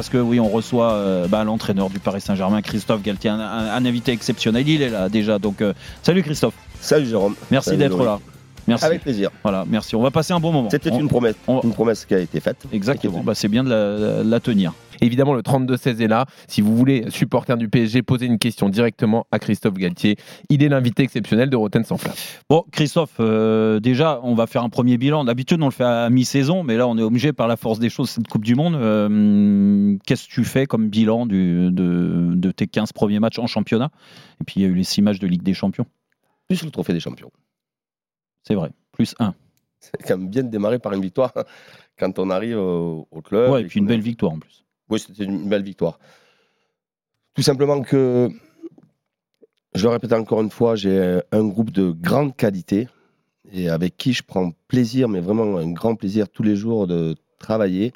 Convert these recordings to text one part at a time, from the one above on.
parce que oui, on reçoit euh, bah, l'entraîneur du Paris Saint-Germain, Christophe Galtier, un, un- un invité exceptionnel. Il est là déjà. Donc, euh, salut Christophe. Salut Jérôme. Merci d'être là. Merci. Avec plaisir. Voilà, merci. On va passer un bon moment. C'était une promesse, on- une promesse qui a été faite. Exactement. Bah, c'est bien de la, la tenir. Évidemment, le 32-16 est là. Si vous voulez, supporter du PSG, posez une question directement à Christophe Galtier. Il est l'invité exceptionnel de Roten sans flamme. Bon, Christophe, euh, déjà, on va faire un premier bilan. D'habitude, on le fait à mi-saison, mais là, on est obligé par la force des choses, cette Coupe du Monde. Euh, Qu'est-ce que tu fais comme bilan du- de, de tes 15 premiers matchs en championnat? Et puis, il y a eu les 6 matchs de Ligue des Champions. Plus le trophée des champions. C'est vrai, plus 1. C'est quand même bien de démarrer par une victoire quand on arrive au, au club. Ouais, et puis une belle victoire en plus. Oui, c'était une belle victoire. Tout simplement que, je le répète encore une fois, j'ai un groupe de grande qualité et avec qui je prends plaisir, mais vraiment un grand plaisir tous les jours de travailler,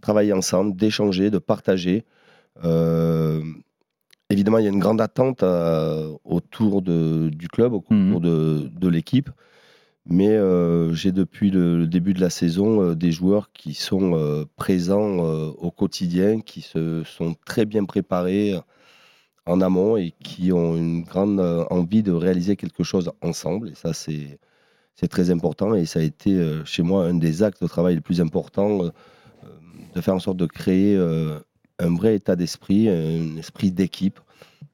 travailler ensemble, d'échanger, de partager. Euh, évidemment, il y a une grande attente euh, autour de- du club, autour Mhm. de, de l'équipe. Mais euh, j'ai depuis le, début de la saison euh, des joueurs qui sont euh, présents au quotidien, qui se sont très bien préparés en amont et qui ont une grande envie de réaliser quelque chose ensemble. Et ça, c'est c'est très important. Et ça a été chez moi un des actes de travail les plus importants, de faire en sorte de créer un vrai état d'esprit, un esprit d'équipe,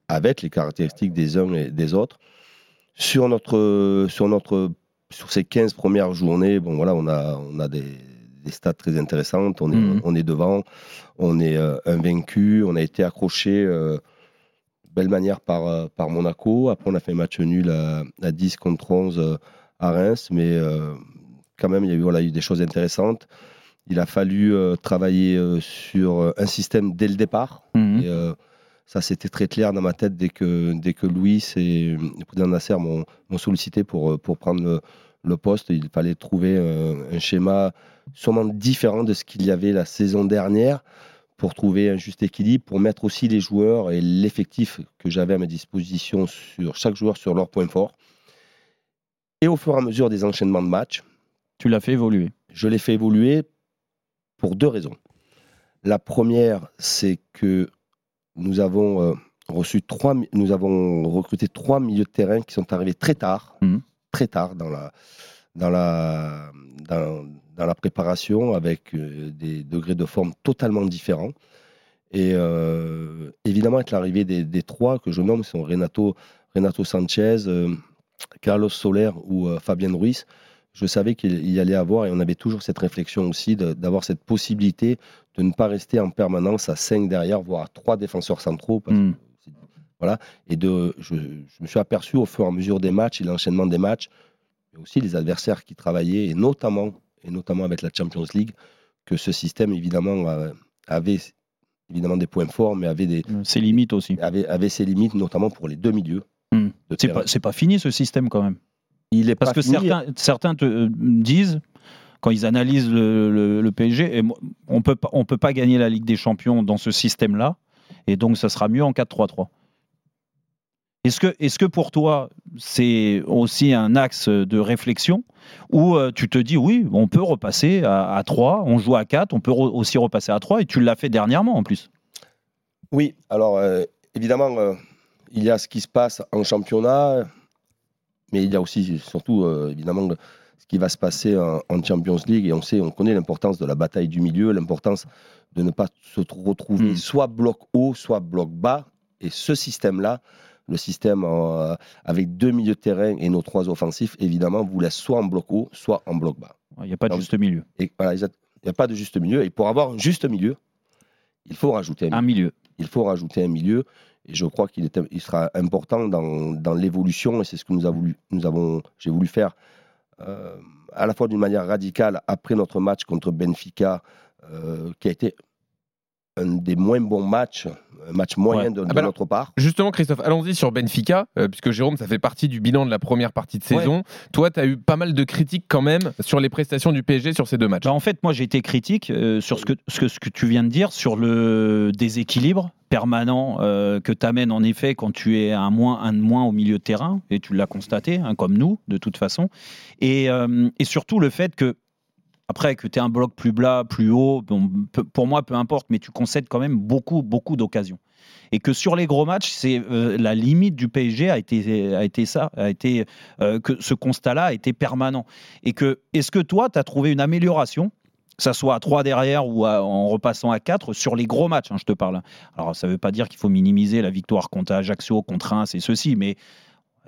avec les caractéristiques des uns et des autres. Sur notre, sur notre sur ces 15 premières journées, bon voilà, on a, on a des, des stats très intéressantes. On est, Mhm. on est devant, on est euh, invaincu, on a été accroché euh, belle manière par, euh, par Monaco. Après, on a fait un match nul à, à 10 contre 11 euh, à Reims, mais euh, quand même, il y a eu, voilà, il y a eu des choses intéressantes. Il a fallu travailler sur un système dès le départ. Mhm. Et, ça, c'était très clair dans ma tête dès que, dès que Louis et le président Nasser m'ont sollicité pour, euh, pour prendre le, le poste. Il fallait trouver euh, un schéma sûrement différent de ce qu'il y avait la saison dernière pour trouver un juste équilibre, pour mettre aussi les joueurs et l'effectif que j'avais à ma disposition sur chaque joueur sur leurs points forts. Et au fur et à mesure des enchaînements de matchs, Tu l'as fait évoluer. je l'ai fait évoluer pour deux raisons. La première, c'est que nous avons euh, reçu trois, nous avons recruté trois milieux de terrain qui sont arrivés très tard, Mhm. très tard dans la, dans la, dans, dans la préparation, avec euh, des degrés de forme totalement différents. Et euh, évidemment, avec l'arrivée des, des trois que je nomme, sont Renato, Renato Sanchez, euh, Carlos Soler ou euh, Fabien Ruiz, je savais qu'il y allait avoir, et on avait toujours cette réflexion aussi, d'avoir cette possibilité de ne pas rester en permanence à 5 derrière, voire à 3 défenseurs centraux. parce que c'est- voilà. Et de, je, je me suis aperçu au fur et à mesure des matchs et l'enchaînement des matchs, mais aussi les adversaires qui travaillaient, et notamment, et notamment avec la Champions League, que ce système, évidemment, euh, avait évidemment des points forts, mais avait, des, C'est limite aussi. avait, avait ses limites, notamment pour les deux milieux. Mhm. de C'est pas, c'est pas fini ce système quand même. Il est Parce pas que fini. certains, certains te euh, disent, quand ils analysent le, PSG, on peut pas, peut pas gagner la Ligue des Champions dans ce système-là, et donc ça sera mieux en 4-3-3. Est-ce que, pour toi, c'est aussi un axe de réflexion où euh, tu te dis, oui, on peut repasser à, à 3, on joue à 4, on peut aussi repasser à 3, et tu l'as fait dernièrement en plus? Oui, alors euh, évidemment, euh, il y a ce qui se passe en championnat, mais il y a aussi, surtout, évidemment, ce qui va se passer en, en Champions League. Et on sait, on connaît l'importance de la bataille du milieu, l'importance de ne pas se retrouver Mm. soit bloc haut, soit bloc bas. Et ce système-là, le système euh, avec deux milieux de terrain et nos trois offensifs, évidemment, vous laisse soit en bloc haut, soit en bloc bas. Il n'y a pas de Donc, juste milieu. Et voilà, exact- il n'y a pas de juste milieu. Et pour avoir un juste milieu, il faut rajouter un milieu Un milieu. il faut rajouter un milieu. Et je crois qu'il il sera important dans, dans l'évolution. Et c'est ce que nous, a voulu, nous avons, j'ai voulu faire à la fois d'une manière radicale après notre match contre Benfica, euh, qui a été un des moins bons matchs, match moyen Ouais. de, Ah bah notre part. Justement, Christophe, allons-y sur Benfica, euh, puisque Jérôme, ça fait partie du bilan de la première partie de Ouais. saison. Toi, tu as eu pas mal de critiques quand même sur les prestations du PSG sur ces deux matchs. Bah, en fait, moi, j'ai été critique euh, sur ce que, ce, que, ce que tu viens de dire, sur le déséquilibre permanent euh, que tu amènes en effet quand tu es un, moins, un de moins au milieu de terrain, et tu l'as constaté, hein, comme nous, de toute façon. Et, euh, et surtout le fait que après que tu aies un bloc plus bas, plus haut, pour moi, peu importe, mais tu concèdes quand même beaucoup, beaucoup d'occasions. Et que sur les gros matchs, euh, la limite du PSG a été, a été ça, a été euh, que ce constat-là a été permanent. Et que est-ce que toi, tu as trouvé une amélioration que ça soit à 3 derrière ou en repassant à 4 sur les gros matchs, hein, je te parle. Alors ça ne veut pas dire qu'il faut minimiser la victoire contre Ajaccio, contre Reims et ceci, mais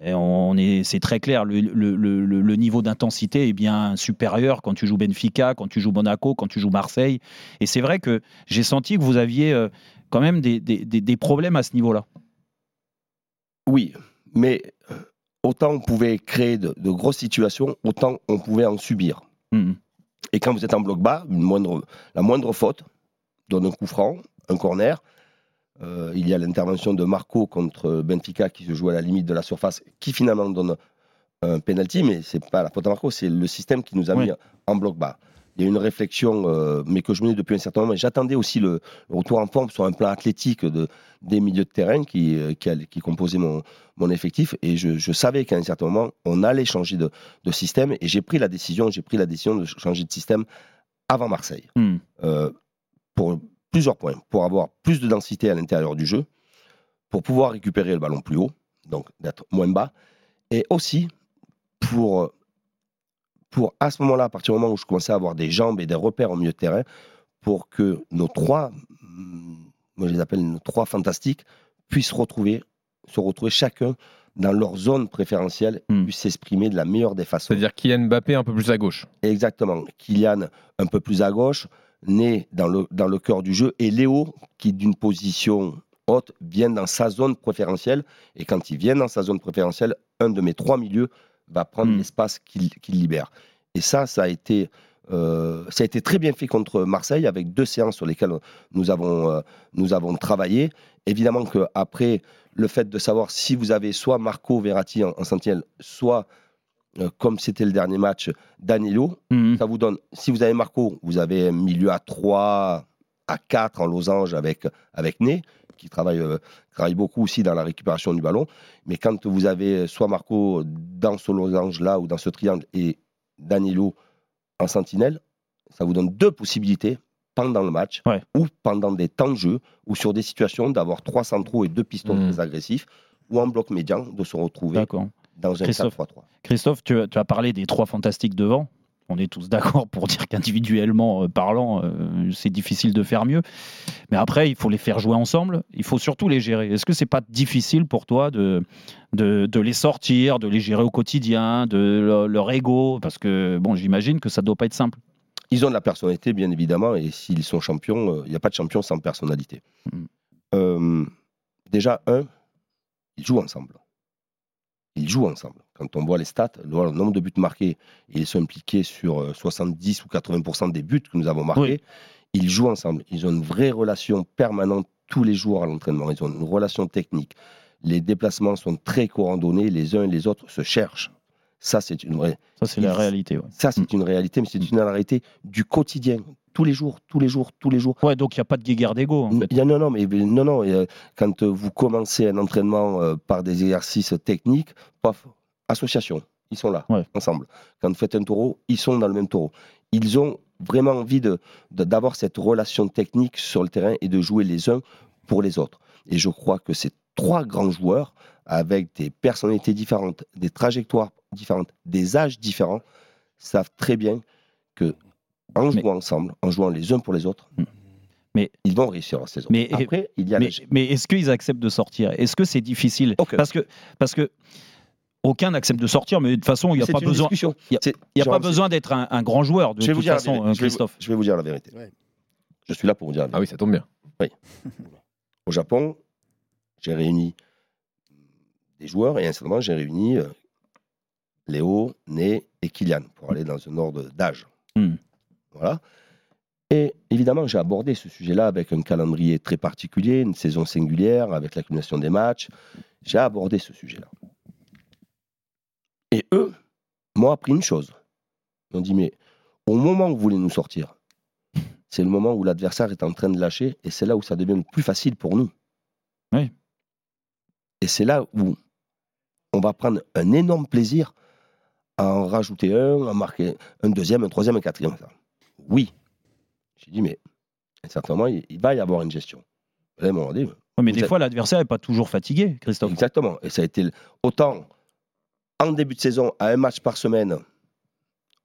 et on est, c'est très clair, le, le- le- le- le niveau d'intensité est bien supérieur quand tu joues Benfica, quand tu joues Monaco, quand tu joues Marseille. Et c'est vrai que j'ai senti que vous aviez euh, quand même des, des- des- des problèmes à ce niveau-là. Oui, mais euh, autant on pouvait créer de, de grosses situations, autant on pouvait en subir. Mhm. Et quand vous êtes en bloc bas, une moindre, la moindre faute donne un coup franc, un corner. Euh, il y a l'intervention de Marco contre Benfica qui se joue à la limite de la surface, qui finalement donne un penalty, mais c'est pas la faute à Marco, c'est le système qui nous a Oui. mis en bloc bas. Il y a une réflexion, euh, mais que je menais depuis un certain moment. J'attendais aussi le, le retour en forme sur un plan athlétique de, des milieux de terrain qui, euh, qui, composaient mon, mon effectif. Et je, je savais qu'à un certain moment, on allait changer de, de système. Et j'ai pris la décision, j'ai pris la décision de changer de système avant Marseille. Euh, pour plusieurs points. Pour avoir plus de densité à l'intérieur du jeu, pour pouvoir récupérer le ballon plus haut, donc d'être moins bas, et aussi pour, pour à ce moment-là, à partir du moment où je commençais à avoir des jambes et des repères au milieu de terrain, pour que nos trois, hum, moi je les appelle nos trois fantastiques, puissent retrouver, se retrouver chacun dans leur zone préférentielle, Hmm. puissent s'exprimer de la meilleure des façons. C'est-à-dire Kylian Mbappé un peu plus à gauche. Exactement. Kylian un peu plus à gauche, né dans le, dans le cœur du jeu, et Léo qui d'une position haute vient dans sa zone préférentielle. Et quand il vient dans sa zone préférentielle, un de mes trois milieux va prendre Mm. l'espace qu'il qu'il libère. Et ça, ça a été... euh, ça a été très bien fait contre Marseille avec deux séances sur lesquelles nous avons, euh, nous avons travaillé. Évidemment qu'après, le fait de savoir si vous avez soit Marco Verratti en, en sentinelle, soit, euh, comme c'était le dernier match, Danilo, Mhm. ça vous donne, si vous avez Marco, vous avez un milieu à 3, à 4 en losange avec, avec Né, qui travaille, euh, travaille beaucoup aussi dans la récupération du ballon. Mais quand vous avez soit Marco dans ce losange-là ou dans ce triangle et Danilo en sentinelle, ça vous donne deux possibilités pendant le match Ouais. ou pendant des temps de jeu ou sur des situations d'avoir trois centraux et deux pistons Mm. très agressifs ou en bloc médian de se retrouver D'accord. Dans un Christophe. 4-3-3. Christophe, tu, as- tu as parlé des trois fantastiques devant. On est tous d'accord pour dire qu'individuellement euh, parlant, euh, c'est difficile de faire mieux. Mais après, il faut les faire jouer ensemble. Il faut surtout les gérer. Est-ce que c'est pas difficile pour toi de, de, de les sortir, de les gérer au quotidien, de leur, leur ego? Parce que bon, j'imagine que ça doit pas être simple. Ils ont de la personnalité, bien évidemment, et s'ils sont champions, euh, il n'y a pas de champion sans personnalité. Mm. Euh, déjà, un, ils jouent ensemble. Ils jouent ensemble. Quand on voit les stats, le nombre de buts marqués, ils sont impliqués sur euh, 70 ou 80% des buts que nous avons marqués. Oui. Ils jouent ensemble. Ils ont une vraie relation permanente tous les jours à l'entraînement. Ils ont une relation technique. Les déplacements sont très coordonnés. Les uns et les autres se cherchent. Ça, c'est une vraie, Ça, c'est la réalité. Ouais. ça, c'est une réalité, mais c'est une réalité du quotidien. Tous les jours, tous les jours, tous les jours. Ouais, donc il n'y a pas de guéguerre d'ego. En fait. Il y a- non, non, mais non, non. euh, quand euh, vous commencez un entraînement euh, par des exercices techniques, paf, association, ils sont là, Ouais. ensemble. Quand vous faites un taureau, ils sont dans le même taureau. Ils ont vraiment envie de- d'avoir cette relation technique sur le terrain et de jouer les uns pour les autres. Et je crois que ces trois grands joueurs, avec des personnalités différentes, des trajectoires différentes, des âges différents, savent très bien que en Mais- jouant ensemble, en jouant les uns pour les autres, Mais- ils vont réussir leur saison. Mais- Après, il y a Mais, est-ce qu'ils acceptent de sortir? Est-ce que c'est difficile? Parce que parce que aucun n'accepte de sortir, mais de toute façon, il n'y a pas besoin. il y a- n'y a pas besoin d'être un, un grand joueur de Je vais vous toute dire la façon, vérité. euh, Je vais vous- Christophe. Je vais vous dire la vérité. Ouais. Je suis là pour vous dire la Ah vérité. oui, ça tombe bien. Au Japon, j'ai réuni des joueurs et incidemment, j'ai réuni euh, Léo, Né et Kylian pour aller dans un ordre d'âge. Hmm. Voilà. Et évidemment, j'ai abordé ce sujet-là avec un calendrier très particulier, une saison singulière, avec l'accumulation des matchs. J'ai abordé ce sujet-là. Et eux m'ont appris une chose. Ils m'ont dit, mais au moment où vous voulez nous sortir, c'est le moment où l'adversaire est en train de lâcher et c'est là où ça devient le plus facile pour nous. Oui. Et c'est là où on va prendre un énorme plaisir à en rajouter un, à marquer un deuxième, un troisième, un quatrième. Oui. J'ai dit, mais certainement, il, il va y avoir une gestion. À un moment mais des êtes- fois, l'adversaire n'est pas toujours fatigué, Christophe. Exactement. Et ça a été autant en début de saison, à un match par semaine,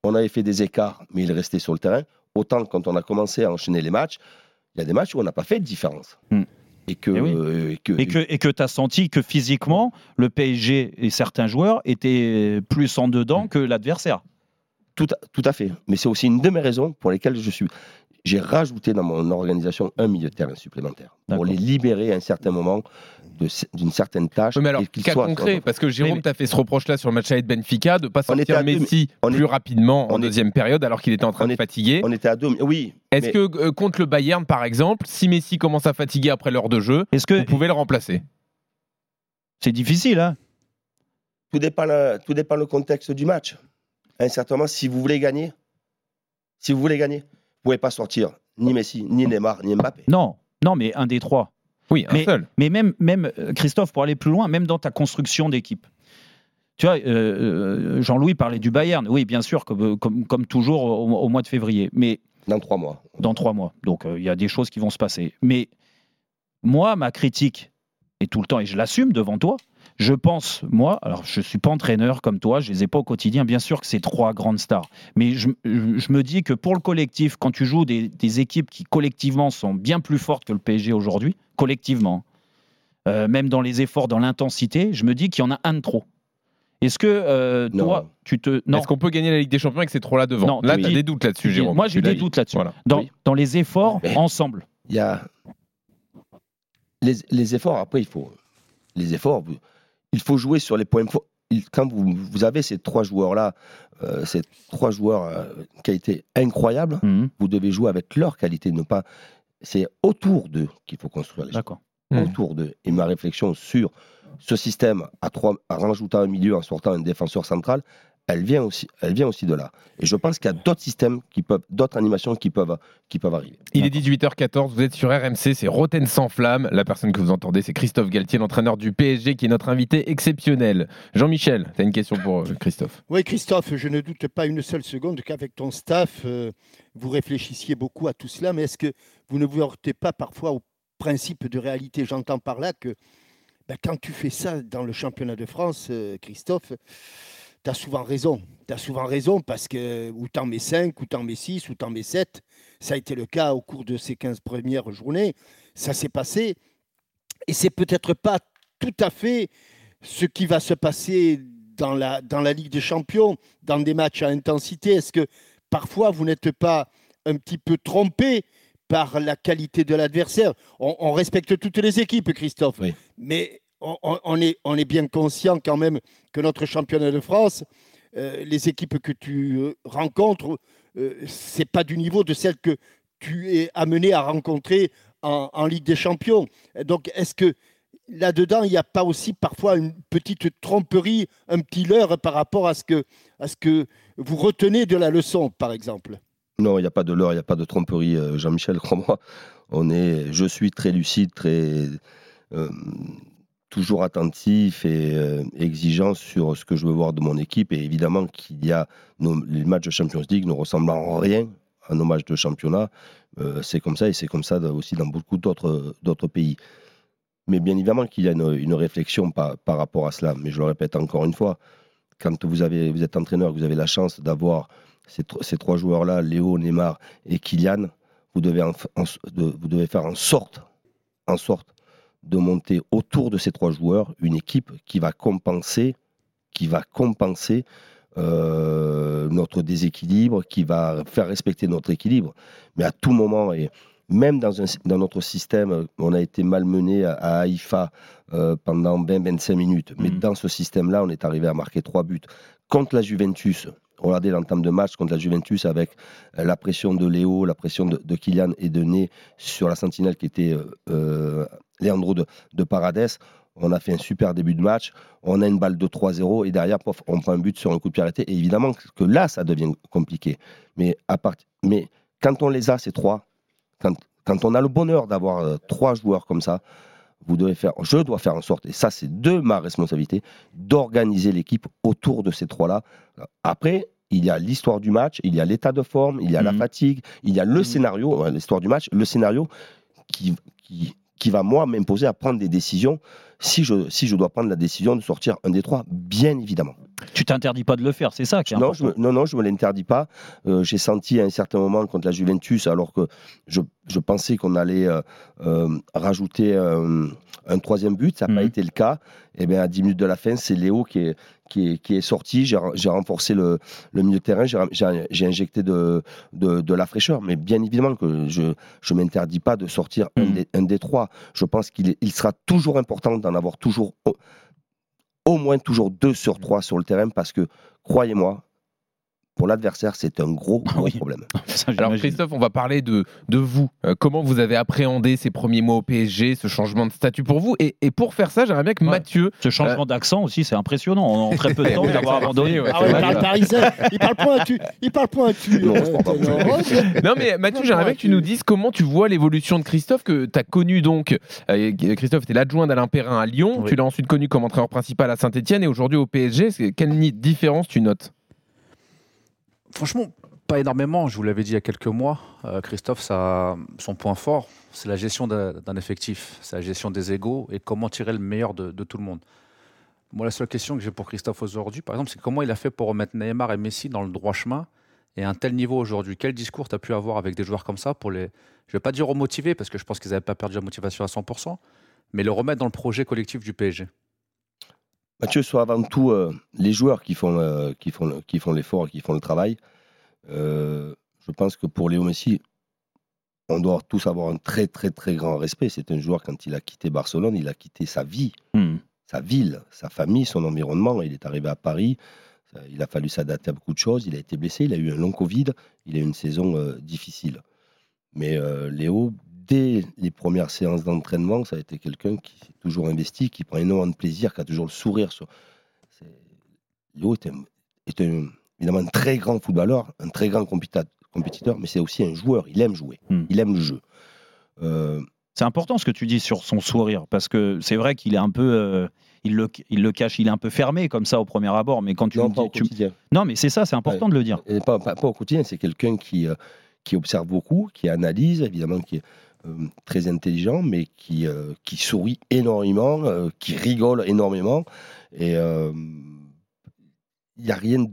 on avait fait des écarts, mais il restait sur le terrain. Autant quand on a commencé à enchaîner les matchs, il y a des matchs où on n'a pas fait de différence. Hmm. Et que, Eh oui. euh, et que- Et que et que tu as senti que physiquement, le PSG et certains joueurs étaient plus en dedans que l'adversaire. Tout, à, tout à fait. Mais c'est aussi une de mes raisons pour lesquelles je suis. J'ai rajouté dans mon organisation un milieu de terrain supplémentaire pour les libérer à un certain moment d'une certaine tâche. Mais alors, cas soient- concret, parce que Jérôme mais- t'a fait ce reproche-là sur le match avec Benfica de pas On était sortir deux, Messi on plus est- rapidement en on est- deuxième période alors qu'il était en train on de est- fatiguer. On était à deux. Oui. Est-ce mais- que euh, contre le Bayern, par exemple, si Messi commence à fatiguer après l'heure de jeu, Est-ce que vous pouvez le remplacer? C'est difficile hein Tout dépend, le, tout dépend le contexte du match. À un certain moment, si vous voulez gagner, si vous voulez gagner, vous pouvez pas sortir ni Messi, ni Neymar, ni Mbappé. Non, non, mais un des trois. Oui, un Mais- seul. Mais même, même euh, Christophe, pour aller plus loin, même dans ta construction d'équipe. Tu vois, euh, euh, Jean-Louis parlait du Bayern. Oui, bien sûr, comme, comme, comme toujours au, au mois de février. Mais Dans trois mois. dans trois mois. Donc euh, il y a des choses qui vont se passer. Mais moi, ma critique, et tout le temps, et je l'assume devant toi, je pense, moi, alors je ne suis pas entraîneur comme toi, je ne les ai pas au quotidien, bien sûr que c'est trois grandes stars. Mais je, me dis que pour le collectif, quand tu joues des, des équipes qui collectivement sont bien plus fortes que le PSG aujourd'hui, collectivement, euh, même dans les efforts, dans l'intensité, je me dis qu'il y en a un de trop. Est-ce que euh, Non. toi, tu te... Est-ce qu'on peut gagner la Ligue des Champions avec ces trois-là devant? Non, Là, tu tu as des doutes là-dessus, Jérôme. moi j'ai des doutes là-dessus. Voilà. Dans, Oui. dans les efforts, Mais- ensemble. Il y a les, les efforts. Après, il faut les efforts. Il faut jouer sur les points forts. Quand vous, vous avez ces trois joueurs-là, euh, ces trois joueurs euh, qualité incroyable, Mhm. vous devez jouer avec leur qualité, ne pas. C'est autour d'eux qu'il faut construire les choses. D'accord. Mhm. Autour d'eux. Et ma réflexion sur ce système, à trois, en rajoutant un milieu, en sortant un défenseur central, elle vient aussi, elle vient aussi de là. Et je pense qu'il y a d'autres systèmes qui peuvent, d'autres animations qui peuvent, qui peuvent arriver. Il est 18h14, vous êtes sur RMC, c'est Roten sans flamme. La personne que vous entendez, c'est Christophe Galtier, l'entraîneur du PSG, qui est notre invité exceptionnel. Jean-Michel, tu as une question pour euh, Christophe? Oui, Christophe, je ne doute pas une seule seconde qu'avec ton staff, euh, vous réfléchissiez beaucoup à tout cela, mais est-ce que vous ne vous heurtez pas parfois au principe de réalité? J'entends par là que ben, quand tu fais ça dans le championnat de France, euh, Christophe, tu as souvent raison. Tu as souvent raison parce que ou t'en mets 5, ou t'en mets 6, ou t'en mets 7. Ça a été le cas au cours de ces 15 premières journées. Ça s'est passé. Et c'est peut-être pas tout à fait ce qui va se passer dans la, dans la Ligue des Champions, dans des matchs à intensité. Est-ce que parfois vous n'êtes pas un petit peu trompé par la qualité de l'adversaire? On, on respecte toutes les équipes, Christophe, Oui. mais on, est, bien conscient quand même que notre championnat de France, euh, les équipes que tu euh, rencontres, euh, c'est pas du niveau de celles que tu es amené à rencontrer en, Ligue des Champions. Donc, est-ce que là-dedans, il n'y a pas aussi parfois une petite tromperie, un petit leurre par rapport à ce que, vous retenez de la leçon, par exemple? Non, il n'y a pas de leurre, il n'y a pas de tromperie, euh, Jean-Michel, crois-moi. On est, je suis très lucide, très toujours attentif et euh, exigeant sur ce que je veux voir de mon équipe. Et évidemment qu'il y a nos- les matchs de Champions League ne ressemblent en rien à nos matchs de championnat. Euh, c'est comme ça et c'est comme ça aussi dans beaucoup d'autres pays. Mais bien évidemment qu'il y a une, réflexion par, par rapport à cela. Mais je le répète encore une fois, quand vous, avez, vous êtes entraîneur, vous avez la chance d'avoir ces, tro- ces trois joueurs-là, Léo, Neymar et Kylian, vous devez, vous devez faire en sorte, en sorte de monter autour de ces trois joueurs une équipe qui va compenser, qui va compenser euh, notre déséquilibre, qui va faire respecter notre équilibre. Mais à tout moment, et même dans, un- dans notre système, on a été malmené à, à Haïfa euh, pendant 20-25 minutes. Mais Mhm. dans ce système-là, on est arrivé à marquer trois buts. Contre la Juventus, regardez l'entame de match contre la Juventus avec euh, la pression de Léo, la pression de, Kylian et de Né sur la sentinelle qui était euh, euh, Leandro de, de Paradès. On a fait un super début de match. On a une balle de 3-0 et derrière, pof, on prend un but sur un coup de pied arrêté. Et évidemment que là, ça devient compliqué. Mais, quand on les a, ces trois, quand, on a le bonheur d'avoir trois joueurs comme ça, vous devez faire, je dois faire en sorte, et ça c'est de ma responsabilité, d'organiser l'équipe autour de ces trois-là. Après, il y a l'histoire du match, il y a l'état de forme, il y a la Mhm. fatigue, il y a le Mhm. scénario, ouais, l'histoire du match, le scénario qui, qui, qui va, moi, m'imposer à prendre des décisions si je, si je dois prendre la décision de sortir un des trois, bien évidemment. Tu t'interdis pas de le faire, c'est ça qui est Non, je me, non, non, je me l'interdis pas. Euh, J'ai senti à un certain moment contre la Juventus, alors que je, je pensais qu'on allait euh, euh, rajouter un, troisième but, ça n'a pas Mhm. été le cas. Et bien à 10 minutes de la fin, c'est Léo qui est, qui est, qui est sorti. J'ai renforcé le, le milieu de terrain, j'ai- injecté de, de, de la fraîcheur. Mais bien évidemment que je ne m'interdis pas de sortir un, Mhm. des, un des trois. Je pense qu'il il sera toujours important d'en avoir toujours au, moins toujours deux sur trois sur le terrain parce que, croyez-moi, pour l'adversaire, c'est un gros, Ah gros oui. problème. Ça, Alors. Christophe, on va parler de, de vous. Euh, comment vous avez appréhendé ces premiers mois au PSG, ce changement de statut pour vous? Et, et pour faire ça, j'aimerais bien que Ouais. Mathieu... Ce changement d'accent aussi, c'est impressionnant. En très peu de temps, d'avoir abandonné. ouais. Ah ouais, il parle parisien, il parle pointu, il parle pointu. Non, euh, non, mais Mathieu, j'aimerais bien que tu nous dises comment tu vois l'évolution de Christophe que tu as connu donc. euh, Christophe était l'adjoint d'Alain Perrin à Lyon, Oui. tu l'as ensuite connu comme entraîneur principal à Saint-Etienne et aujourd'hui au PSG. Quelle différence tu notes? Franchement, pas énormément. Je vous l'avais dit il y a quelques mois. Euh, Christophe, son point fort, c'est la gestion d'un effectif, c'est la gestion des égaux et comment tirer le meilleur de, tout le monde. Moi, la seule question que j'ai pour Christophe aujourd'hui, par exemple, c'est comment il a fait pour remettre Neymar et Messi dans le droit chemin et à un tel niveau aujourd'hui? Quel discours tu as pu avoir avec des joueurs comme ça pour les, je vais pas dire remotiver parce que je pense qu'ils n'avaient pas perdu la motivation à 100%, mais le remettre dans le projet collectif du PSG. Mathieu, soit avant tout euh, les joueurs qui font, euh, qui font, qui font l'effort, qui font le travail. Euh, je pense que pour Léo Messi, on doit tous avoir un très très très grand respect. C'est un joueur quand il a quitté Barcelone, il a quitté sa vie, Hmm. sa ville, sa famille, son environnement. Il est arrivé à Paris. Il a fallu s'adapter à beaucoup de choses. Il a été blessé. Il a eu un long Covid. Il a eu une saison difficile. Mais Léo, dès les premières séances d'entraînement, ça a été quelqu'un qui s'est toujours investi, qui prend énormément de plaisir, qui a toujours le sourire. Sur... c'est- Léo est, un- est un- évidemment un très grand footballeur, un très grand compétiteur, mais c'est aussi un joueur. Il aime jouer. Hmm. Il aime le jeu. Euh, C'est important ce que tu dis sur son sourire, parce que c'est vrai qu'il est un peu. euh, il, le, il le cache, il est un peu fermé comme ça au premier abord, mais quand tu non, pas dis- au tu- quotidien. Non, mais c'est ça, c'est important de le dire. Et pas, pas- pas au quotidien, c'est quelqu'un qui, euh, qui observe beaucoup, qui analyse, évidemment, qui est très intelligent, mais qui, euh, qui sourit énormément, euh, qui rigole énormément. Et euh, il n'y a rien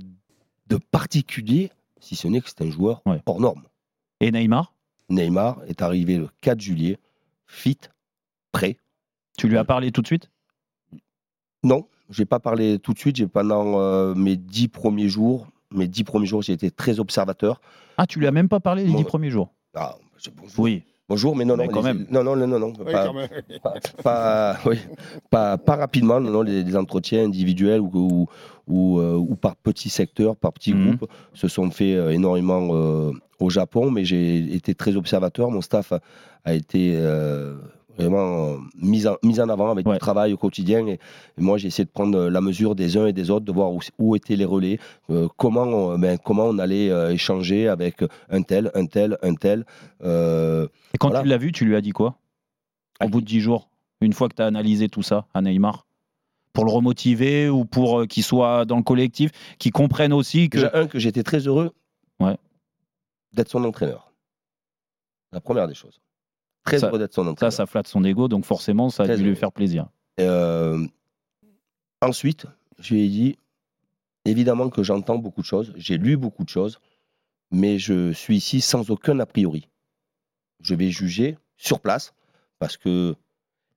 de particulier, si ce n'est que c'est un joueur Ouais. hors norme. Et Neymar, Neymar est arrivé le 4 juillet, fit, prêt. tu lui as parlé tout de suite? Non, j'ai pas parlé tout de suite. J'ai pendant euh, mes dix premiers jours, mes dix premiers jours, j'ai été très observateur. Ah, tu lui as même pas parlé les dix premiers jours? Ah, je- bonjour. Oui. Bonjour, mais non, non, Mais quand les- même. non, non, non, non, non, Oui, pas, quand même. pas, pas- oui, pas, pas rapidement, non, non, les, les entretiens individuels ou, ou, ou, euh, ou par petits secteurs, par petits Mhm. groupes, se sont faits euh, énormément euh, au Japon, mais j'ai été très observateur. Mon staff a, a été euh, vraiment euh, mis, en, mis en avant avec Ouais. du travail au quotidien. Et, et moi, j'ai essayé de prendre la mesure des uns et des autres, de voir où, où étaient les relais, euh, comment, on, ben, comment on allait euh, échanger avec un tel, un tel, un tel. Euh, Et quand Voilà. tu l'as vu, tu lui as dit quoi? Au À bout de dix jours, une fois que tu as analysé tout ça à Neymar? Pour le remotiver ou pour euh, qu'il soit dans le collectif, qu'il comprenne aussi que. Déjà, un, que j'étais très heureux Ouais. d'être son entraîneur. La première des choses. Très Ça- heureux d'être son Ça, entraîneur. ça flatte son ego, donc forcément, ça a Très dû lui faire plaisir. Euh, ensuite, je lui ai dit, évidemment que j'entends beaucoup de choses, j'ai lu beaucoup de choses, mais je suis ici sans aucun a priori. Je vais juger sur place, parce que,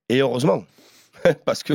et heureusement, parce que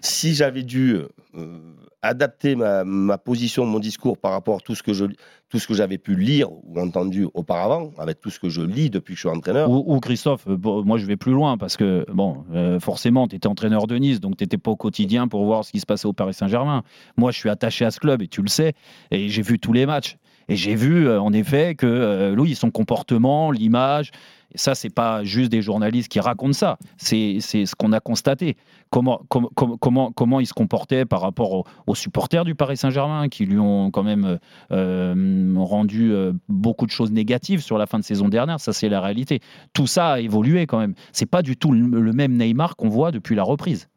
si j'avais dû euh, adapter ma, ma position, mon discours par rapport à tout ce que je, tout ce que j'avais pu lire ou entendu auparavant, avec tout ce que je lis depuis que je suis entraîneur, Ou, Christophe, moi je vais plus loin parce que, bon, euh, forcément, tu étais entraîneur de Nice, donc tu n'étais pas au quotidien pour voir ce qui se passait au Paris Saint-Germain. Moi, je suis attaché à ce club et tu le sais, et j'ai vu tous les matchs. Et j'ai vu, euh, en effet, que euh, Louis, son comportement, l'image, ça, c'est pas juste des journalistes qui racontent ça, c'est ce qu'on a constaté. Comment, com- com- comment, comment il se comportait par rapport aux, supporters du Paris Saint-Germain qui lui ont quand même euh, rendu euh, beaucoup de choses négatives sur la fin de saison dernière, ça c'est la réalité tout ça a évolué quand même. C'est pas du tout le même Neymar qu'on voit depuis la reprise.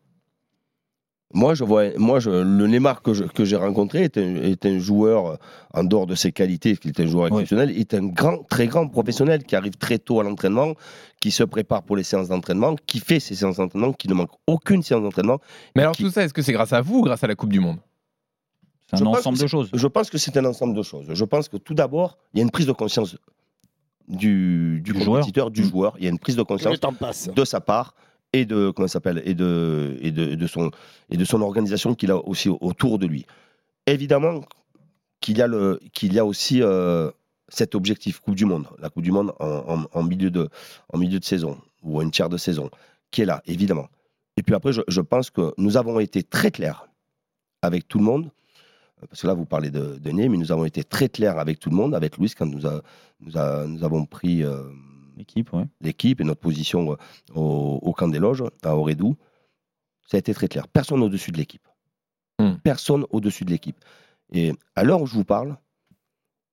Moi, je vois, moi je, le Neymar que, j'ai rencontré est un, est un joueur, euh, en dehors de ses qualités, qui est un joueur Oui. exceptionnel, est un grand, très grand professionnel qui arrive très tôt à l'entraînement, qui se prépare pour les séances d'entraînement, qui fait ses séances d'entraînement, qui ne manque aucune séance d'entraînement. Mais alors Qui- tout ça, est-ce que c'est grâce à vous ou grâce à la Coupe du Monde? C'est un ensemble de choses. Je pense que c'est un ensemble de choses. Je pense que tout d'abord, il y a une prise de conscience du, du Du joueur. compétiteur, du Mm. joueur. Il y a une prise de conscience de sa part et de comment s'appelle et de et de, de son et de son organisation qu'il a aussi autour de lui. Évidemment qu'il y a le qu'il y a aussi euh, cet objectif Coupe du Monde, la Coupe du Monde en, milieu de en milieu de saison ou une tiers de saison qui est là évidemment. Et puis après je, pense que nous avons été très clairs avec tout le monde parce que là vous parlez de, de Ney, mais nous avons été très clairs avec tout le monde avec Louis quand nous a, nous, a- nous avons pris euh, L'équipe, ouais. l'équipe et notre position euh, au, au camp des loges, à Aurédou, ça a été très clair. Personne au-dessus de l'équipe. Hmm. Personne au-dessus de l'équipe. Et à l'heure où je vous parle,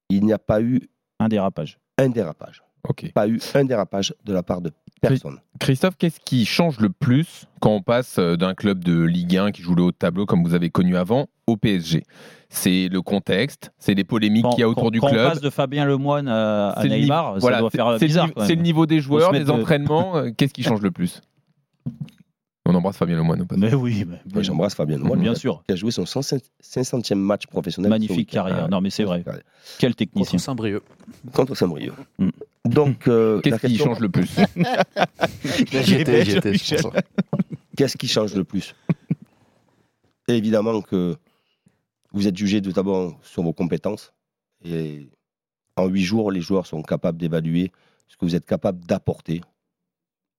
il n'y a pas eu Un dérapage. un dérapage. Ok. Pas eu un dérapage de la part de personne. Christophe, qu'est-ce qui change le plus quand on passe euh, d'un club de Ligue 1 qui joue le haut de tableau comme vous avez connu avant au PSG C'est le contexte, c'est les polémiques qu'il y a autour quand- du quand club. on passe de Fabien Lemoine à, à C'est le Neymar, niveau- ça voilà, doit c'est- faire bizarre. C'est le niveau des joueurs, des entraînements. euh, Qu'est-ce qui change le plus? On embrasse Fabien Lemoine. Mais oui, mais- J'embrasse Fabien Lemoyne, bien sûr. qui a joué son 500e match professionnel. Magnifique carrière. Non, mais c'est vrai. Quel technicien. Contre Saint-Brieuc. Contre Saint-Brieuc. Mm. Donc, euh, Qu'est-ce qui change le plus? J'y étais, j'y étais, c'est pour ça. Qu'est-ce qui change le plus? Évidemment que vous êtes jugé tout d'abord sur vos compétences. Et en huit jours, les joueurs sont capables d'évaluer ce que vous êtes capable d'apporter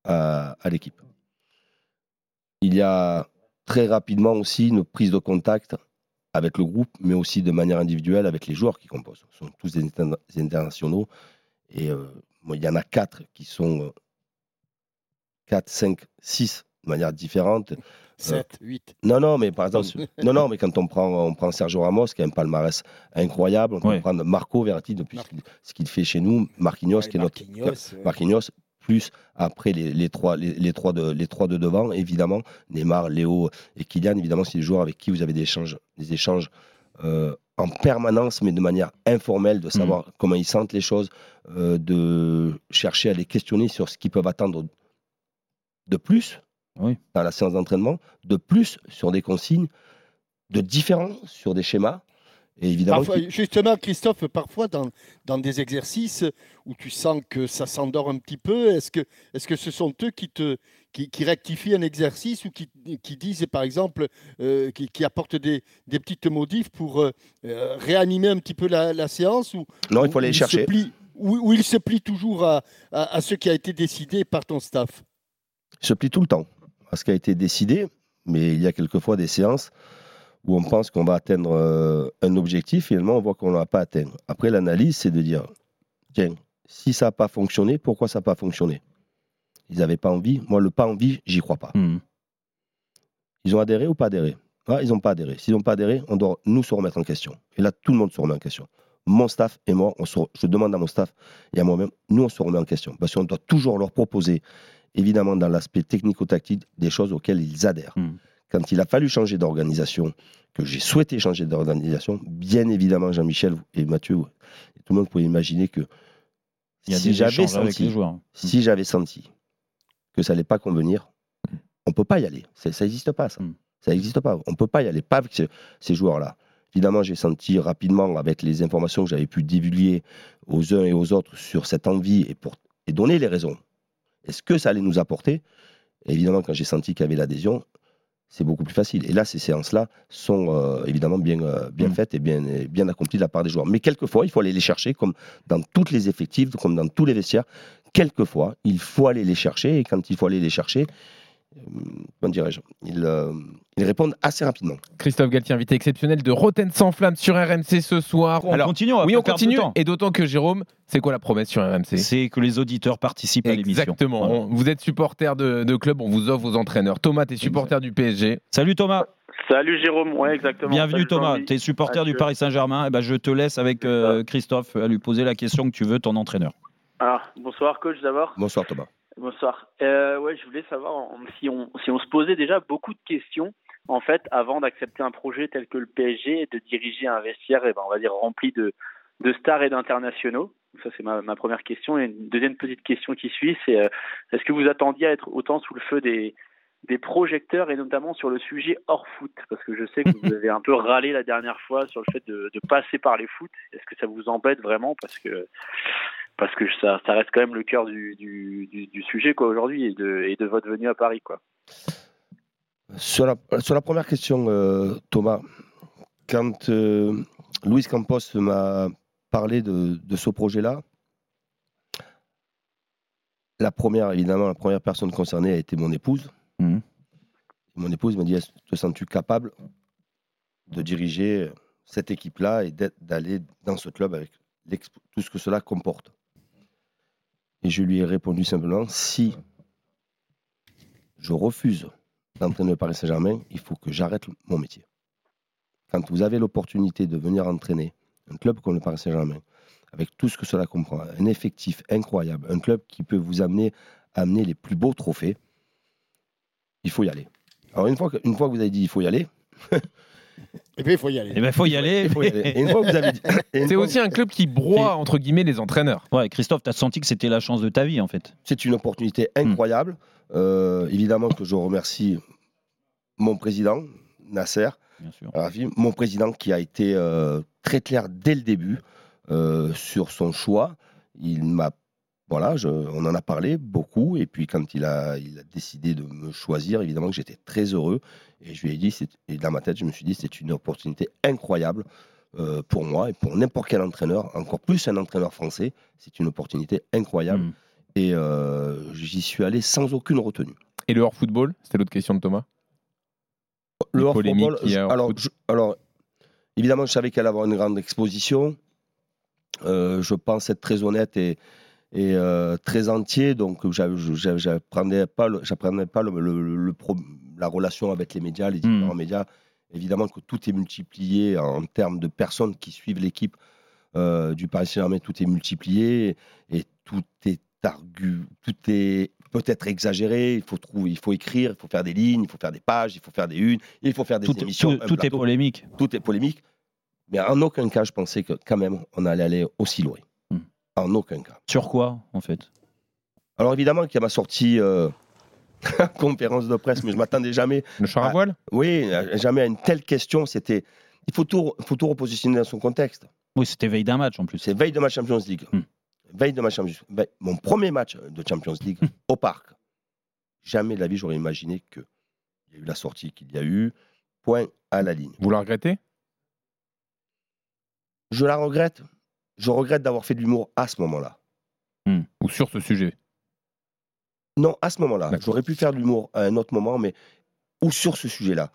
à, l'équipe. Il y a très rapidement aussi une prise de contact avec le groupe, mais aussi de manière individuelle avec les joueurs qui composent. Ce sont tous des, interna- des internationaux. Et euh, il y en a quatre qui sont euh, 4, 5, 6 de manière différente. 7, 8. Non, non, mais par exemple, non, non, mais quand on prend, on prend Sergio Ramos, qui a un palmarès incroyable, on peut Ouais. prendre Marco Verratti depuis ce qu'il- ce qu'il fait chez nous, Marquinhos, qui est notre Marquinhos, Marquinhos, plus après les, les trois, les, les trois de, les trois de devant, évidemment, Neymar, Léo et Kylian, évidemment, c'est des joueurs avec qui vous avez des échanges, des échanges euh, en permanence, mais de manière informelle, de savoir comment ils sentent les choses, euh, de chercher à les questionner sur ce qu'ils peuvent attendre de plus Oui. dans la séance d'entraînement, de plus sur des consignes, de différents sur des schémas. Et évidemment, Parfois, justement, Christophe, parfois dans, dans des exercices où tu sens que ça s'endort un petit peu, est-ce que, est que ce sont eux qui, te, qui, qui rectifient un exercice ou qui, qui disent, par exemple, euh, qui, qui apportent des, des petites modifs pour euh, euh, réanimer un petit peu la, la séance ou, non, il faut aller les chercher. plient- ou, ou ils se plient toujours à, à, à ce qui a été décidé par ton staff? Se plie tout le temps à ce qui a été décidé, mais il y a quelquefois des séances où on pense qu'on va atteindre euh, un objectif, finalement on voit qu'on ne l'a pas atteint. Après l'analyse, c'est de dire, tiens, si ça n'a pas fonctionné, pourquoi ça n'a pas fonctionné? Ils n'avaient pas envie. Moi, le pas envie, j'y crois pas. Hmm. Ils ont adhéré ou pas adhéré? Ah, Ils n'ont pas adhéré. S'ils n'ont pas adhéré, on doit nous se remettre en question. Et là, tout le monde se remet en question. Mon staff et moi, on se re- je demande à mon staff et à moi-même, nous, on se remet en question. Parce qu'on doit toujours leur proposer, évidemment, dans l'aspect technico-tactique, des choses auxquelles ils adhèrent. Mm. Quand il a fallu changer d'organisation, que j'ai souhaité changer d'organisation, bien évidemment, Jean-Michel et Mathieu, et tout le monde pouvait imaginer que Il y a si j'avais senti si j'avais senti que ça n'allait pas convenir, on peut pas y aller. Ça n'existe pas, ça. Ça n'existe pas. On peut pas y aller, pas avec ce- ces joueurs-là. Évidemment, j'ai senti rapidement, avec les informations que j'avais pu divulguer aux uns et aux autres sur cette envie et, pour, et donner les raisons. Est-ce que ça allait nous apporter? Et Évidemment, quand j'ai senti qu'il y avait l'adhésion, c'est beaucoup plus facile. Et là, ces séances-là sont euh, évidemment bien, euh, bien Mm. faites et bien, et bien accomplies de la part des joueurs. Mais quelquefois, il faut aller les chercher, comme dans toutes les effectifs, comme dans tous les vestiaires. Quelquefois, il faut aller les chercher. Et quand il faut aller les chercher, comment dirais-je? Ils, euh, ils répondent assez rapidement. Christophe Galtier, invité exceptionnel de Roten sans flamme sur RMC ce soir. On Alors, continue, on va oui, on continue. Et d'autant que Jérôme, c'est quoi la promesse sur RMC C'est que les auditeurs participent à l'émission. Exactement. Voilà. On- Vous êtes supporter de, de club, on vous offre vos entraîneurs. Thomas, t'es supporter du PSG. Salut Thomas, Salut Jérôme, ouais exactement. bienvenue Salut Thomas. Es supporter du Paris Saint-Germain. Eh ben, je te laisse avec euh, Christophe à lui poser la question que tu veux, ton entraîneur. Ah, bonsoir coach d'abord. Bonsoir Thomas. Bonsoir. Euh, ouais, je voulais savoir si on, si on se posait déjà beaucoup de questions en fait, avant d'accepter un projet tel que le PSG et de diriger un vestiaire, eh ben, on va dire, rempli de, de stars et d'internationaux Ça, c'est ma, ma, première question. Et une deuxième petite question qui suit, c'est euh, est-ce que vous attendiez à être autant sous le feu des, des projecteurs et notamment sur le sujet hors foot? Parce que je sais que vous avez un peu râlé la dernière fois sur le fait de, de passer par les foot. Est-ce que ça vous embête vraiment? Parce que parce que ça, ça reste quand même le cœur du, du, du, du sujet quoi aujourd'hui et de, et de votre venue à Paris quoi. Sur la, sur la première question, euh, Thomas, quand euh, Luis Campos m'a parlé de, de ce projet-là, la première, évidemment, la première personne concernée a été mon épouse. Mhm. Mon épouse m'a dit Est-ce- Te sens-tu capable de diriger cette équipe-là et d'être- d'aller dans ce club avec tout ce que cela comporte? Et je lui ai répondu simplement Si je refuse d'entraîner le Paris Saint-Germain, il faut que j'arrête mon métier. Quand vous avez l'opportunité de venir entraîner un club comme le Paris Saint-Germain, avec tout ce que cela comprend, un effectif incroyable, un club qui peut vous amener amener les plus beaux trophées, il faut y aller. Alors une fois que, une fois que vous avez dit il faut y aller, Et puis, il faut y aller. Eh ben, faut y aller. il faut y aller. Et une fois que vous avez dit, et une C'est fois- aussi un club qui broie, entre guillemets, les entraîneurs. Ouais, Christophe, t'as senti que c'était la chance de ta vie, en fait. c'est une opportunité incroyable. Euh, évidemment que je remercie mon président Nasser, Bien sûr. Rafi, mon président qui a été euh, très clair dès le début euh, sur son choix. Il m'a, voilà, je- on en a parlé beaucoup. Et puis quand il a, il a décidé de me choisir, évidemment que j'étais très heureux. Et je lui ai dit, c'est- et dans ma tête, je me suis dit, c'est une opportunité incroyable euh, pour moi et pour n'importe quel entraîneur, encore plus un entraîneur français. C'est une opportunité incroyable. Mm. Et euh, j'y suis allé sans aucune retenue. Et le hors-football C'était l'autre question de Thomas? Le Les hors polémiques football, qu'il y a je- hors alors, foot. je- alors, évidemment, je savais qu'elle allait avoir une grande exposition. Euh, je pense être très honnête et, et, euh, très entier, donc j'a- j'a- j'apprenais pas, j'apprenais pas le, le- le pro- la relation avec les médias, les différents Mhm. médias. Évidemment que tout est multiplié en termes de personnes qui suivent l'équipe euh, du Paris Saint-Germain, tout est multiplié et tout est argu, tout est peut-être exagéré. Il faut trouver, il faut écrire, il faut faire des lignes, il faut faire des pages, il faut faire des unes, il faut faire des Tout, émissions. tout- est polémique. tout est polémique. Mais en aucun cas, je pensais que quand même, on allait aller aussi loin. En aucun cas. Sur quoi, en fait? Alors évidemment qu'il y a ma sortie euh, conférence de presse, mais je m'attendais jamais. Le char à voile? Oui, jamais à une telle question. C'était, il faut tout, faut tout repositionner dans son contexte. Oui, c'était veille d'un match, en plus. C'est veille de ma Champions League. Hmm. Veille de ma Champions veille- Mon premier match de Champions League Hmm. au parc. Jamais de la vie, j'aurais imaginé qu'il y a eu la sortie qu'il y a eu. Point à la ligne. Vous la regrettez? Je la regrette. Je regrette d'avoir fait de l'humour à ce moment-là. Ou sur ce sujet Non, à ce moment-là. J'aurais pu faire de l'humour à un autre moment, mais ou sur ce sujet-là.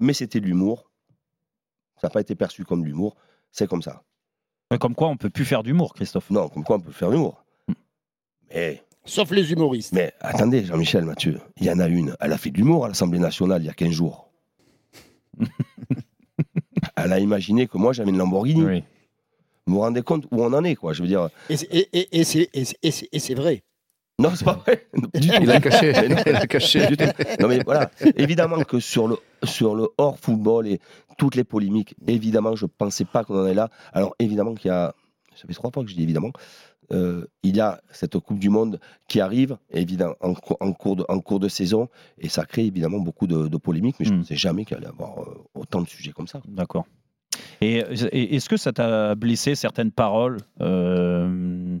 Mais c'était de l'humour. Ça n'a pas été perçu comme de l'humour. C'est comme ça. Ouais, Comme quoi, on peut plus faire d'humour, Christophe. Non, comme quoi on peut faire de l'humour. Mais, Sauf les humoristes. mais attendez, Jean-Michel Mathieu, il y en a une. Elle a fait de l'humour à l'Assemblée nationale il y a 15 jours. Elle a imaginé que moi j'avais une Lamborghini. Oui. Vous vous rendez compte où on en est, quoi Je veux dire, Et c'est- vrai. non, c'est pas vrai. Du tout. Il a caché. Mais non. Il a caché. Du tout. Non mais voilà, évidemment que sur le, sur le hors football et toutes les polémiques, évidemment, je ne pensais pas qu'on en est là. Alors évidemment qu'il y a, ça fait trois fois que je dis évidemment, euh, il y a cette Coupe du Monde qui arrive, évidemment, en, cou- en cours, de, en cours de saison, et ça crée évidemment beaucoup de, de polémiques, mais je ne Mm. pensais jamais qu'il allait y avoir euh, autant de sujets comme ça. D'accord. Et, et est-ce que ça t'a blessé certaines paroles euh,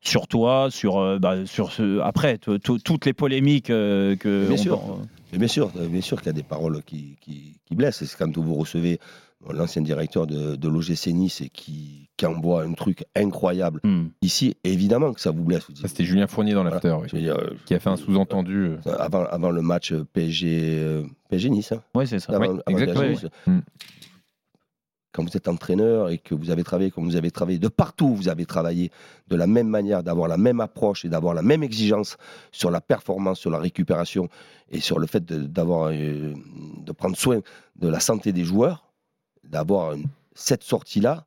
sur toi, sur, euh, bah, sur ce, après t- t- toutes les polémiques euh, que Bien on- sûr. Bien sûr, bien sûr qu'il y a des paroles qui, qui, qui blessent. C'est quand vous recevez bon, l'ancien directeur de, de l'OGC Nice et qui, qui envoie un truc incroyable Hmm. ici, évidemment que ça vous blesse. Vous dites, Ça, c'était Julien Fournier dans l'after, oui, euh, qui a fait un sous-entendu. avant, avant le match PSG, PSG Nice. hein, Ouais, c'est ça. avant- Ouais, avant exactement, PSG ouais. Quand vous êtes entraîneur et que vous avez travaillé comme vous avez travaillé, de partout vous avez travaillé, de la même manière, d'avoir la même approche et d'avoir la même exigence sur la performance, sur la récupération et sur le fait d'avoir, euh, de prendre soin de la santé des joueurs, d'avoir cette sortie-là,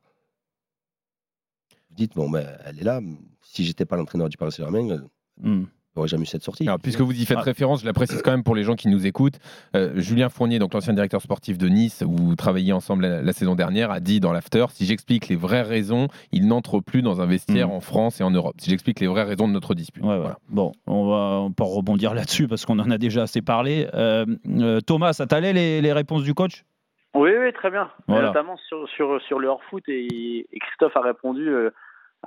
vous dites, bon, ben, elle est là. Si j'étais pas l'entraîneur du Paris Saint-Germain, euh, Hmm. Jamais eu cette sortie. Alors, puisque vous y faites Ah. référence, je la précise quand même pour les gens qui nous écoutent. euh, Julien Fournier, donc l'ancien directeur sportif de Nice, où vous travailliez ensemble la, la saison dernière, a dit dans l'after si j'explique les vraies raisons, il n'entre plus dans un vestiaire Mm. en France et en Europe. Si j'explique les vraies raisons de notre dispute. Ouais, ouais. Voilà. Bon, on va on peut rebondir là-dessus parce qu'on en a déjà assez parlé. Euh, euh, Thomas, ça t'allait les, les réponses du coach? Oui, oui, très bien. Voilà. Notamment sur, sur, sur le hors-foot et, et Christophe a répondu euh,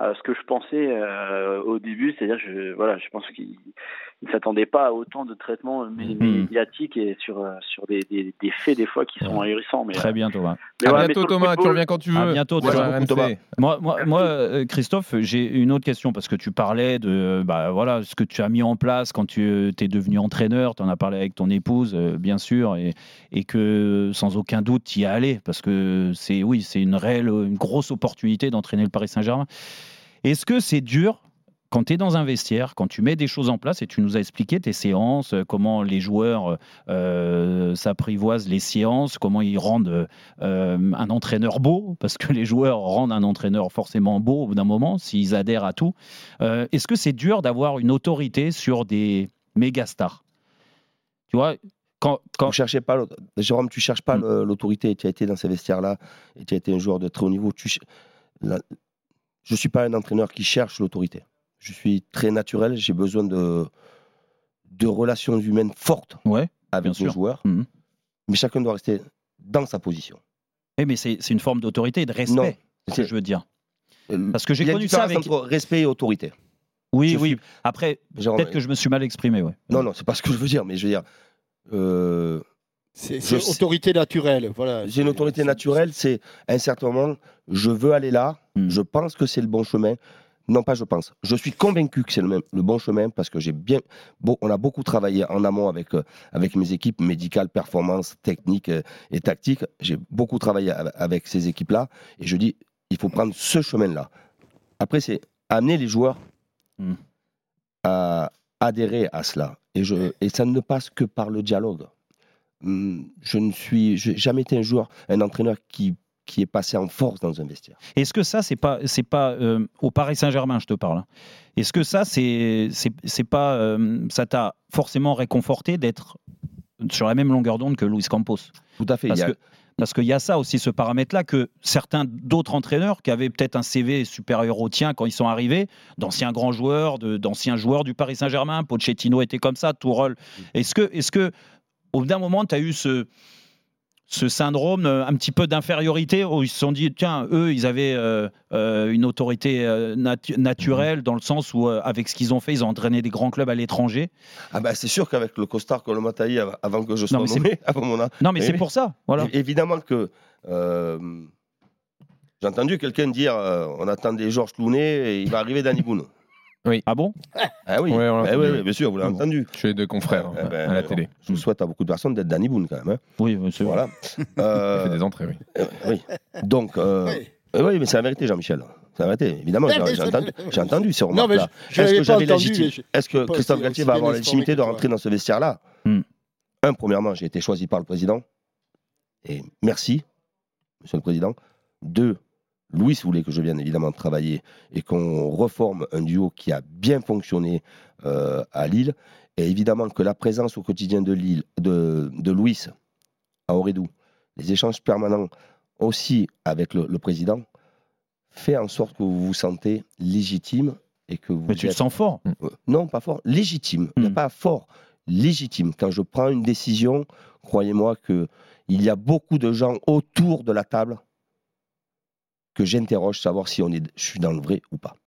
à ce que je pensais euh, au début, c'est-à-dire je voilà, je pense qu'il ne s'attendait pas à autant de traitements mé- Mhm. médiatiques et sur euh, sur des, des, des faits des fois qui sont ahurissants. Mais, Très bien, Thomas. mais À bientôt Thomas, tu reviens quand tu veux. À bientôt, Sur Thomas. Thomas. Moi, moi, moi, euh, Christophe, j'ai une autre question parce que tu parlais de bah, voilà, ce que tu as mis en place quand tu es devenu entraîneur. Tu en as parlé avec ton épouse, euh, bien sûr, et, et que sans aucun doute, tu y es allé parce que c'est oui, c'est une réelle, une grosse opportunité d'entraîner le Paris Saint-Germain. Est-ce que c'est dur quand tu es dans un vestiaire, quand tu mets des choses en place et tu nous as expliqué tes séances, euh, comment les joueurs euh, s'apprivoisent les séances, comment ils rendent euh, un entraîneur beau, parce que les joueurs rendent un entraîneur forcément beau au bout d'un moment, s'ils adhèrent à tout. Euh, Est-ce que c'est dur d'avoir une autorité sur des méga stars? Tu vois, quand, quand... Cherchez pas Jérôme, tu cherches pas Mm. le- l'autorité. Tu as été dans ces vestiaires-là et tu as été un joueur de très haut niveau. Tu la- Je suis pas un entraîneur qui cherche l'autorité. Je suis très naturel. J'ai besoin de de relations humaines fortes Ouais, avec nos joueurs. Mhm. Mais chacun doit rester dans sa position. Eh, mais c'est une forme d'autorité et de Non. respect, c'est ce que je veux dire. Euh, Parce que j'ai connu ça avec... entre respect et autorité. Oui, je oui. suis- Après, peut-être que je me suis mal exprimé, ouais. Non, non, c'est pas ce que je veux dire. Mais je veux dire, euh, C'est Je sais- autorité naturelle. Voilà. j'ai une autorité naturelle. C'est à un certain moment, je veux aller là. Mm. Je pense que c'est le bon chemin. Non, pas je pense. Je suis convaincu que c'est le, même- le bon chemin parce que j'ai bien, bon, on a beaucoup travaillé en amont avec, euh, avec mes équipes médicales, performance, technique euh, et tactique. J'ai beaucoup travaillé av- avec ces équipes-là et je dis, il faut prendre ce chemin-là. Après, c'est amener les joueurs Mm. à adhérer à cela. Et, je, et ça ne passe que par le dialogue. Hum, Je ne suis jamais été un joueur, un entraîneur qui, qui est passé en force dans un vestiaire. Est-ce que ça, c'est pas, c'est pas euh, au Paris Saint-Germain, je te parle. hein. Est-ce que ça, c'est, c'est, c'est pas, euh, ça t'a forcément réconforté d'être sur la même longueur d'onde que Luis Campos? Tout à fait. Parce a- que parce qu'il y a ça aussi, ce paramètre-là, que certains d'autres entraîneurs qui avaient peut-être un CV supérieur au tien quand ils sont arrivés, d'anciens grands joueurs, de- d'anciens joueurs du Paris Saint-Germain, Pochettino était comme ça, Tourelle. Est-ce que, est-ce que, au bout d'un moment, tu as eu ce, ce syndrome euh, un petit peu d'infériorité où ils se sont dit, tiens, eux, ils avaient euh, euh, une autorité euh, natu- naturelle dans le sens où, avec ce qu'ils ont fait, ils ont entraîné des grands clubs à l'étranger. Ah ben, c'est sûr qu'avec le costard que av- avant que je sois mais c'est- nommé, avant mon Non, mais c'est pour ça. Voilà. Évidemment que j'ai entendu quelqu'un dire on attend des Georges Clounet et il va arriver Danny Boone. Ah bon? Ah oui, Ouais, on l'a Eh oui, oui. oui, bien sûr, vous l'avez entendu. Chez deux confrères hein, Eh ben, à la télé. Je souhaite à beaucoup de personnes d'être Danny Boone quand même. hein. Oui, oui, c'est vrai. Voilà. Il Euh, fait des entrées, oui. euh, oui. Donc, euh, Oui. euh, oui, mais c'est la vérité, Jean-Michel. C'est la vérité, évidemment. Ouais, j'ai mais j'ai je- entendu, j'ai entendu ces Non, mais remarques-là. je- je Est-ce l'avais que pas j'avais entendu. mais je- Est-ce que pas Christophe aussi- Galtier aussi va bien avoir la informé légitimité que de toi. rentrer dans ce vestiaire-là? Hmm. Un, premièrement, j'ai été choisi par le président. Et merci, monsieur le président. Deux, Louis voulait que je vienne évidemment travailler et qu'on reforme un duo qui a bien fonctionné euh, à Lille. Et évidemment que la présence au quotidien de Lille, de, de Louis à Aurédou, les échanges permanents aussi avec le, le président, fait en sorte que vous vous sentez légitime et que vous Mais tu te êtes- sens fort. euh, Non, pas fort. Légitime. Hmm. pas fort. Légitime. Quand je prends une décision, croyez-moi que il y a beaucoup de gens autour de la table que j'interroge savoir si on est, je suis dans le vrai ou pas.